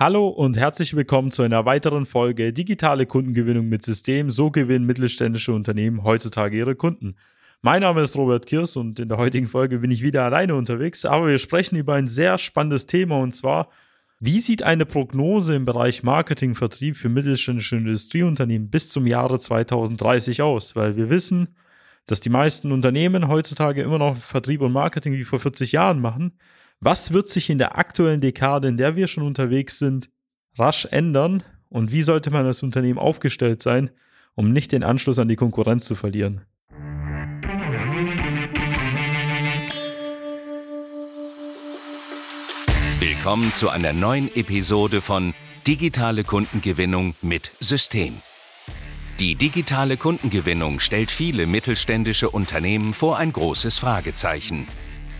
Hallo und herzlich willkommen zu einer weiteren Folge Digitale Kundengewinnung mit System. So gewinnen mittelständische Unternehmen heutzutage ihre Kunden. Mein Name ist Robert Kirs und in der heutigen Folge bin ich wieder alleine unterwegs, aber wir sprechen über ein sehr spannendes Thema und zwar, wie sieht eine Prognose im Bereich Marketing, Vertrieb für mittelständische Industrieunternehmen bis zum Jahre 2030 aus? Weil wir wissen, dass die meisten Unternehmen heutzutage immer noch Vertrieb und Marketing wie vor 40 Jahren machen was wird sich in der aktuellen Dekade, in der wir schon unterwegs sind, rasch ändern? Und wie sollte man als Unternehmen aufgestellt sein, um nicht den Anschluss an die Konkurrenz zu verlieren? Willkommen zu einer neuen Episode von Digitale Kundengewinnung mit System. Die digitale Kundengewinnung stellt viele mittelständische Unternehmen vor ein großes Fragezeichen.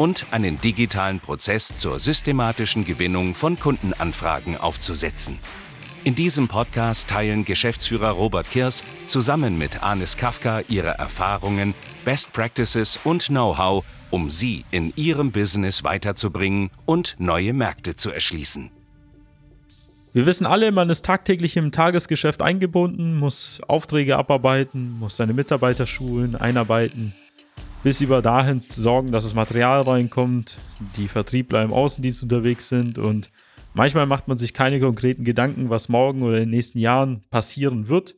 und einen digitalen Prozess zur systematischen Gewinnung von Kundenanfragen aufzusetzen. In diesem Podcast teilen Geschäftsführer Robert Kirs zusammen mit Anis Kafka ihre Erfahrungen, Best Practices und Know-how, um sie in ihrem Business weiterzubringen und neue Märkte zu erschließen. Wir wissen alle, man ist tagtäglich im Tagesgeschäft eingebunden, muss Aufträge abarbeiten, muss seine Mitarbeiter schulen, einarbeiten, bis über dahin zu sorgen, dass das Material reinkommt, die Vertriebler im Außendienst unterwegs sind und manchmal macht man sich keine konkreten Gedanken, was morgen oder in den nächsten Jahren passieren wird.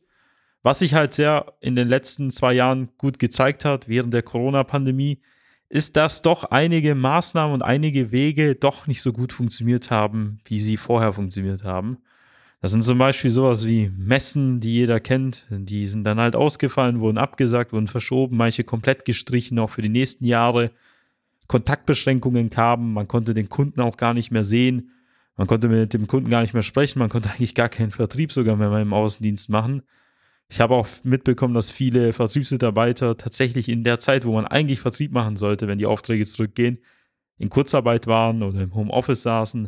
Was sich halt sehr in den letzten zwei Jahren gut gezeigt hat, während der Corona-Pandemie, ist, dass doch einige Maßnahmen und einige Wege doch nicht so gut funktioniert haben, wie sie vorher funktioniert haben. Das sind zum Beispiel sowas wie Messen, die jeder kennt. Die sind dann halt ausgefallen, wurden abgesagt, wurden verschoben, manche komplett gestrichen, auch für die nächsten Jahre. Kontaktbeschränkungen kamen, man konnte den Kunden auch gar nicht mehr sehen. Man konnte mit dem Kunden gar nicht mehr sprechen, man konnte eigentlich gar keinen Vertrieb sogar mehr im Außendienst machen. Ich habe auch mitbekommen, dass viele Vertriebsmitarbeiter tatsächlich in der Zeit, wo man eigentlich Vertrieb machen sollte, wenn die Aufträge zurückgehen, in Kurzarbeit waren oder im Homeoffice saßen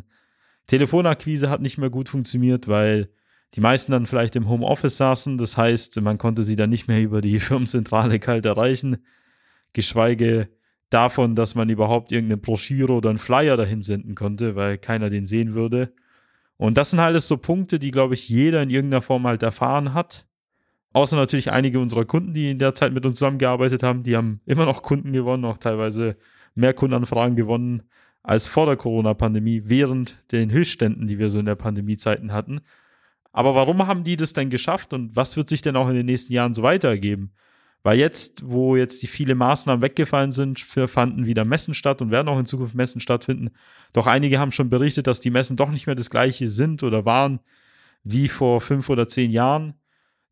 Telefonakquise hat nicht mehr gut funktioniert, weil die meisten dann vielleicht im Homeoffice saßen. Das heißt, man konnte sie dann nicht mehr über die Firmenzentrale kalt erreichen. Geschweige davon, dass man überhaupt irgendeine Broschüre oder einen Flyer dahin senden konnte, weil keiner den sehen würde. Und das sind halt so Punkte, die, glaube ich, jeder in irgendeiner Form halt erfahren hat. Außer natürlich einige unserer Kunden, die in der Zeit mit uns zusammengearbeitet haben, die haben immer noch Kunden gewonnen, auch teilweise mehr Kundenanfragen gewonnen als vor der Corona-Pandemie, während den Höchstständen, die wir so in der Pandemiezeiten hatten. Aber warum haben die das denn geschafft und was wird sich denn auch in den nächsten Jahren so weitergeben? Weil jetzt, wo jetzt die viele Maßnahmen weggefallen sind, fanden wieder Messen statt und werden auch in Zukunft Messen stattfinden. Doch einige haben schon berichtet, dass die Messen doch nicht mehr das gleiche sind oder waren wie vor fünf oder zehn Jahren.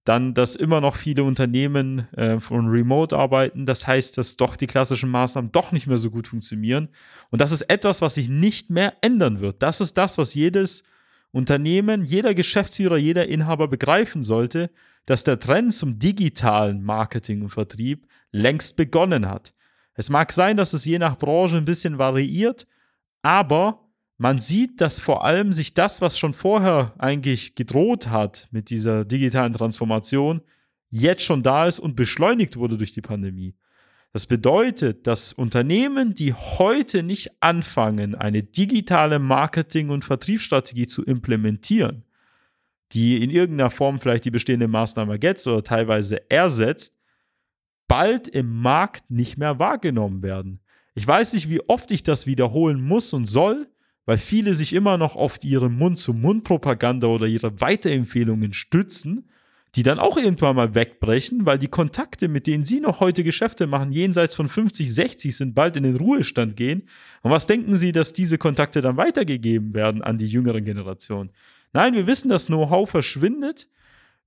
Dann, dass immer noch viele Unternehmen äh, von Remote arbeiten. Das heißt, dass doch die klassischen Maßnahmen doch nicht mehr so gut funktionieren. Und das ist etwas, was sich nicht mehr ändern wird. Das ist das, was jedes Unternehmen, jeder Geschäftsführer, jeder Inhaber begreifen sollte, dass der Trend zum digitalen Marketing und Vertrieb längst begonnen hat. Es mag sein, dass es je nach Branche ein bisschen variiert, aber man sieht, dass vor allem sich das, was schon vorher eigentlich gedroht hat mit dieser digitalen Transformation, jetzt schon da ist und beschleunigt wurde durch die Pandemie. Das bedeutet, dass Unternehmen, die heute nicht anfangen, eine digitale Marketing- und Vertriebsstrategie zu implementieren, die in irgendeiner Form vielleicht die bestehende Maßnahme ergänzt oder teilweise ersetzt, bald im Markt nicht mehr wahrgenommen werden. Ich weiß nicht, wie oft ich das wiederholen muss und soll, weil viele sich immer noch auf ihre Mund-zu-Mund-Propaganda oder ihre Weiterempfehlungen stützen, die dann auch irgendwann mal wegbrechen, weil die Kontakte, mit denen sie noch heute Geschäfte machen, jenseits von 50, 60 sind, bald in den Ruhestand gehen. Und was denken sie, dass diese Kontakte dann weitergegeben werden an die jüngere Generation? Nein, wir wissen, dass Know-how verschwindet.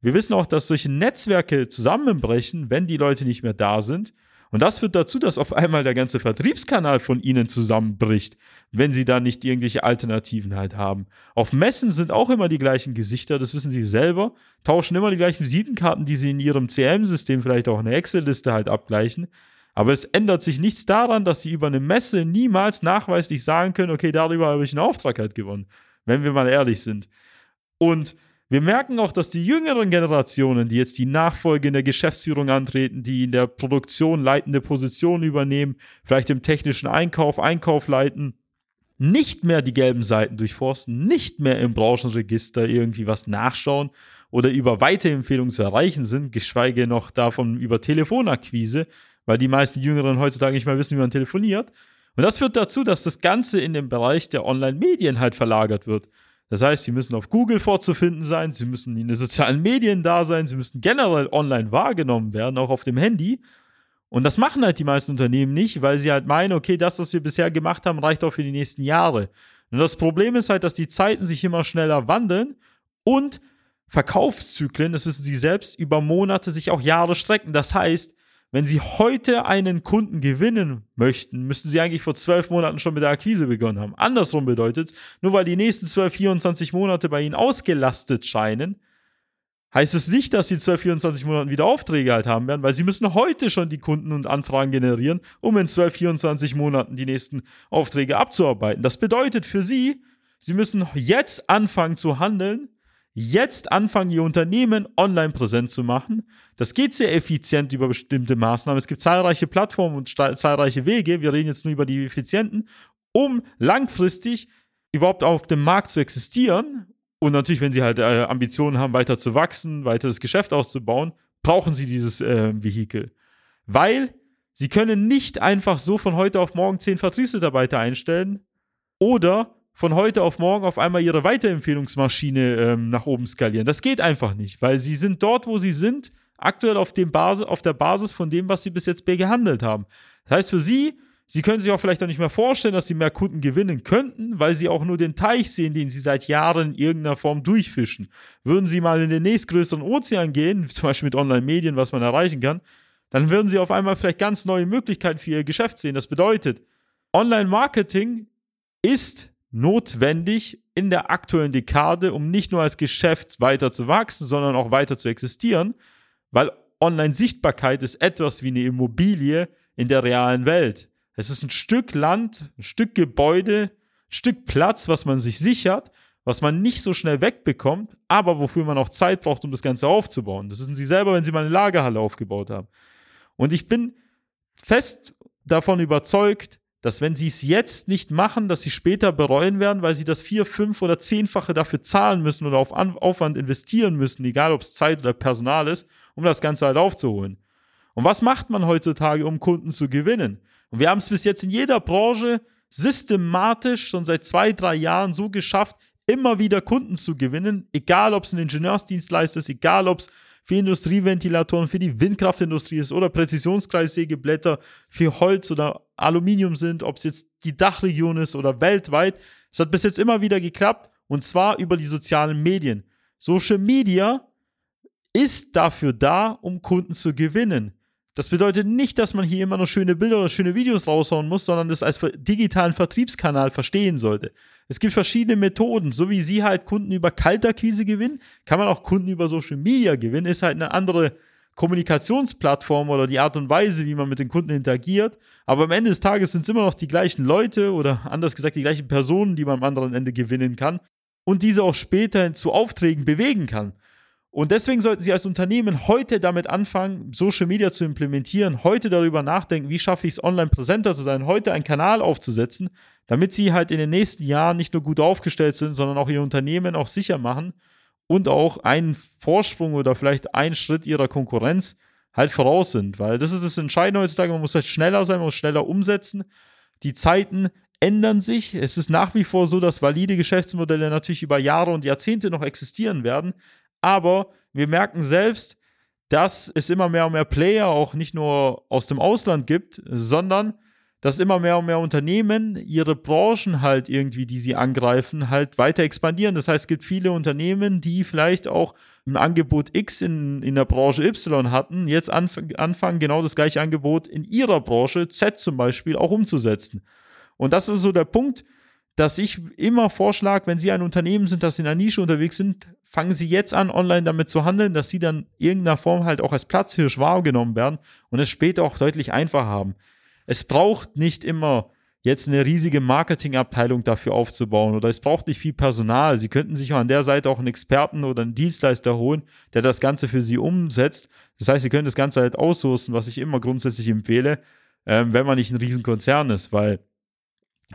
Wir wissen auch, dass solche Netzwerke zusammenbrechen, wenn die Leute nicht mehr da sind. Und das führt dazu, dass auf einmal der ganze Vertriebskanal von ihnen zusammenbricht, wenn sie da nicht irgendwelche Alternativen halt haben. Auf Messen sind auch immer die gleichen Gesichter, das wissen sie selber, tauschen immer die gleichen Visitenkarten, die sie in ihrem CM-System vielleicht auch in der Excel-Liste halt abgleichen. Aber es ändert sich nichts daran, dass sie über eine Messe niemals nachweislich sagen können, okay, darüber habe ich einen Auftrag halt gewonnen, wenn wir mal ehrlich sind. Und wir merken auch, dass die jüngeren Generationen, die jetzt die Nachfolge in der Geschäftsführung antreten, die in der Produktion leitende Positionen übernehmen, vielleicht im technischen Einkauf, Einkauf leiten, nicht mehr die gelben Seiten durchforsten, nicht mehr im Branchenregister irgendwie was nachschauen oder über Weiterempfehlungen zu erreichen sind, geschweige noch davon über Telefonakquise, weil die meisten Jüngeren heutzutage nicht mehr wissen, wie man telefoniert. Und das führt dazu, dass das Ganze in den Bereich der Online-Medien halt verlagert wird. Das heißt, sie müssen auf Google vorzufinden sein, sie müssen in den sozialen Medien da sein, sie müssen generell online wahrgenommen werden, auch auf dem Handy. Und das machen halt die meisten Unternehmen nicht, weil sie halt meinen, okay, das, was wir bisher gemacht haben, reicht auch für die nächsten Jahre. Und das Problem ist halt, dass die Zeiten sich immer schneller wandeln und Verkaufszyklen, das wissen sie selbst, über Monate sich auch Jahre strecken. Das heißt, wenn Sie heute einen Kunden gewinnen möchten, müssten Sie eigentlich vor zwölf Monaten schon mit der Akquise begonnen haben. Andersrum bedeutet, nur weil die nächsten 12, 24 Monate bei Ihnen ausgelastet scheinen, heißt es nicht, dass Sie 12, 24 Monaten wieder Aufträge halt haben werden, weil Sie müssen heute schon die Kunden und Anfragen generieren, um in 12, 24 Monaten die nächsten Aufträge abzuarbeiten. Das bedeutet für Sie, Sie müssen jetzt anfangen zu handeln, jetzt anfangen, ihr Unternehmen online präsent zu machen. Das geht sehr effizient über bestimmte Maßnahmen. Es gibt zahlreiche Plattformen und zahlreiche Wege. Wir reden jetzt nur über die effizienten, um langfristig überhaupt auf dem Markt zu existieren. Und natürlich, wenn sie halt äh, Ambitionen haben, weiter zu wachsen, weiter das Geschäft auszubauen, brauchen sie dieses äh, Vehikel. Weil sie können nicht einfach so von heute auf morgen zehn Vertriebsmitarbeiter einstellen oder von heute auf morgen auf einmal ihre Weiterempfehlungsmaschine ähm, nach oben skalieren. Das geht einfach nicht, weil sie sind dort, wo sie sind, aktuell auf, dem Basis, auf der Basis von dem, was sie bis jetzt gehandelt haben. Das heißt für sie, sie können sich auch vielleicht auch nicht mehr vorstellen, dass sie mehr Kunden gewinnen könnten, weil sie auch nur den Teich sehen, den sie seit Jahren in irgendeiner Form durchfischen. Würden sie mal in den nächstgrößeren Ozean gehen, zum Beispiel mit Online-Medien, was man erreichen kann, dann würden sie auf einmal vielleicht ganz neue Möglichkeiten für ihr Geschäft sehen. Das bedeutet, Online-Marketing ist notwendig in der aktuellen Dekade, um nicht nur als Geschäft weiter zu wachsen, sondern auch weiter zu existieren, weil Online-Sichtbarkeit ist etwas wie eine Immobilie in der realen Welt. Es ist ein Stück Land, ein Stück Gebäude, ein Stück Platz, was man sich sichert, was man nicht so schnell wegbekommt, aber wofür man auch Zeit braucht, um das Ganze aufzubauen. Das wissen Sie selber, wenn Sie mal eine Lagerhalle aufgebaut haben. Und ich bin fest davon überzeugt, dass wenn sie es jetzt nicht machen, dass sie später bereuen werden, weil sie das vier, fünf oder zehnfache dafür zahlen müssen oder auf Aufwand investieren müssen, egal ob es Zeit oder Personal ist, um das Ganze halt aufzuholen. Und was macht man heutzutage, um Kunden zu gewinnen? Und wir haben es bis jetzt in jeder Branche systematisch schon seit zwei, drei Jahren so geschafft, immer wieder Kunden zu gewinnen, egal ob es ein Ingenieursdienstleister ist, egal ob es für Industrieventilatoren, für die Windkraftindustrie ist oder Präzisionskreissägeblätter für Holz oder Aluminium sind, ob es jetzt die Dachregion ist oder weltweit. Es hat bis jetzt immer wieder geklappt und zwar über die sozialen Medien. Social Media ist dafür da, um Kunden zu gewinnen. Das bedeutet nicht, dass man hier immer noch schöne Bilder oder schöne Videos raushauen muss, sondern das als digitalen Vertriebskanal verstehen sollte. Es gibt verschiedene Methoden, so wie Sie halt Kunden über Kaltakquise gewinnen, kann man auch Kunden über Social Media gewinnen, ist halt eine andere Kommunikationsplattform oder die Art und Weise, wie man mit den Kunden interagiert. Aber am Ende des Tages sind es immer noch die gleichen Leute oder anders gesagt die gleichen Personen, die man am anderen Ende gewinnen kann und diese auch später zu Aufträgen bewegen kann. Und deswegen sollten Sie als Unternehmen heute damit anfangen, Social Media zu implementieren, heute darüber nachdenken, wie schaffe ich es, online präsenter zu sein, heute einen Kanal aufzusetzen, damit Sie halt in den nächsten Jahren nicht nur gut aufgestellt sind, sondern auch Ihr Unternehmen auch sicher machen und auch einen Vorsprung oder vielleicht einen Schritt Ihrer Konkurrenz halt voraus sind. Weil das ist das Entscheidende heutzutage, man muss halt schneller sein, man muss schneller umsetzen. Die Zeiten ändern sich. Es ist nach wie vor so, dass valide Geschäftsmodelle natürlich über Jahre und Jahrzehnte noch existieren werden. Aber wir merken selbst, dass es immer mehr und mehr Player auch nicht nur aus dem Ausland gibt, sondern dass immer mehr und mehr Unternehmen ihre Branchen halt irgendwie, die sie angreifen, halt weiter expandieren. Das heißt, es gibt viele Unternehmen, die vielleicht auch ein Angebot X in, in der Branche Y hatten, jetzt anf anfangen, genau das gleiche Angebot in ihrer Branche Z zum Beispiel auch umzusetzen. Und das ist so der Punkt, dass ich immer vorschlage, wenn Sie ein Unternehmen sind, das in einer Nische unterwegs sind, fangen Sie jetzt an, online damit zu handeln, dass Sie dann irgendeiner Form halt auch als Platzhirsch wahrgenommen werden und es später auch deutlich einfacher haben. Es braucht nicht immer jetzt eine riesige Marketingabteilung dafür aufzubauen oder es braucht nicht viel Personal. Sie könnten sich an der Seite auch einen Experten oder einen Dienstleister holen, der das Ganze für Sie umsetzt. Das heißt, Sie können das Ganze halt aussourcen, was ich immer grundsätzlich empfehle, ähm, wenn man nicht ein Riesenkonzern ist, weil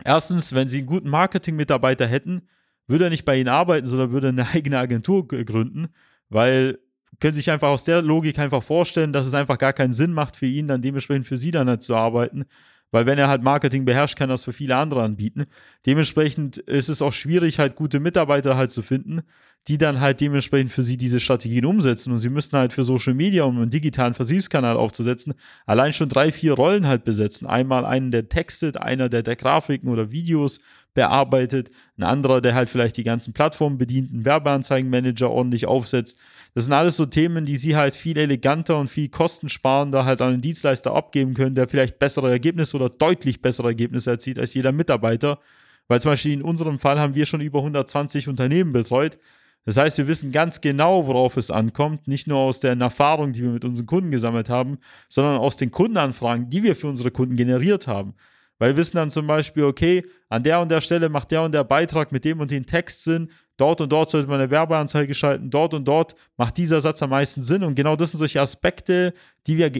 Erstens, wenn sie einen guten Marketing-Mitarbeiter hätten, würde er nicht bei ihnen arbeiten, sondern würde eine eigene Agentur gründen, weil können sich einfach aus der Logik einfach vorstellen, dass es einfach gar keinen Sinn macht für ihn, dann dementsprechend für sie dann halt zu arbeiten, weil wenn er halt Marketing beherrscht, kann er das für viele andere anbieten. Dementsprechend ist es auch schwierig, halt gute Mitarbeiter halt zu finden, die dann halt dementsprechend für sie diese Strategien umsetzen. Und sie müssen halt für Social Media, um einen digitalen Vertriebskanal aufzusetzen, allein schon drei, vier Rollen halt besetzen. Einmal einen, der textet, einer, der, der Grafiken oder Videos bearbeitet, ein anderer, der halt vielleicht die ganzen Plattformen bedient, einen Werbeanzeigenmanager ordentlich aufsetzt. Das sind alles so Themen, die sie halt viel eleganter und viel kostensparender halt an einen Dienstleister abgeben können, der vielleicht bessere Ergebnisse oder deutlich bessere Ergebnisse erzielt als jeder Mitarbeiter. Weil zum Beispiel in unserem Fall haben wir schon über 120 Unternehmen betreut. Das heißt, wir wissen ganz genau, worauf es ankommt, nicht nur aus der Erfahrung, die wir mit unseren Kunden gesammelt haben, sondern aus den Kundenanfragen, die wir für unsere Kunden generiert haben. Weil wir wissen dann zum Beispiel, okay, an der und der Stelle macht der und der Beitrag mit dem und den Text Sinn, dort und dort sollte man eine Werbeanzeige schalten, dort und dort macht dieser Satz am meisten Sinn. Und genau das sind solche Aspekte, die wir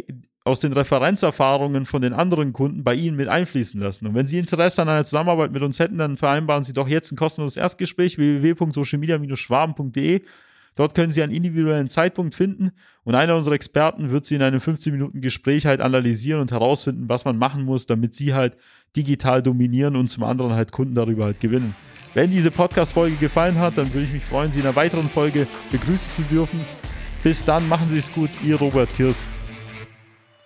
aus den Referenzerfahrungen von den anderen Kunden bei Ihnen mit einfließen lassen. Und wenn Sie Interesse an einer Zusammenarbeit mit uns hätten, dann vereinbaren Sie doch jetzt ein kostenloses Erstgespräch www.socialmedia-schwaben.de Dort können Sie einen individuellen Zeitpunkt finden und einer unserer Experten wird Sie in einem 15-Minuten-Gespräch halt analysieren und herausfinden, was man machen muss, damit Sie halt digital dominieren und zum anderen halt Kunden darüber halt gewinnen. Wenn diese Podcast-Folge gefallen hat, dann würde ich mich freuen, Sie in einer weiteren Folge begrüßen zu dürfen. Bis dann, machen Sie es gut, Ihr Robert Kirs.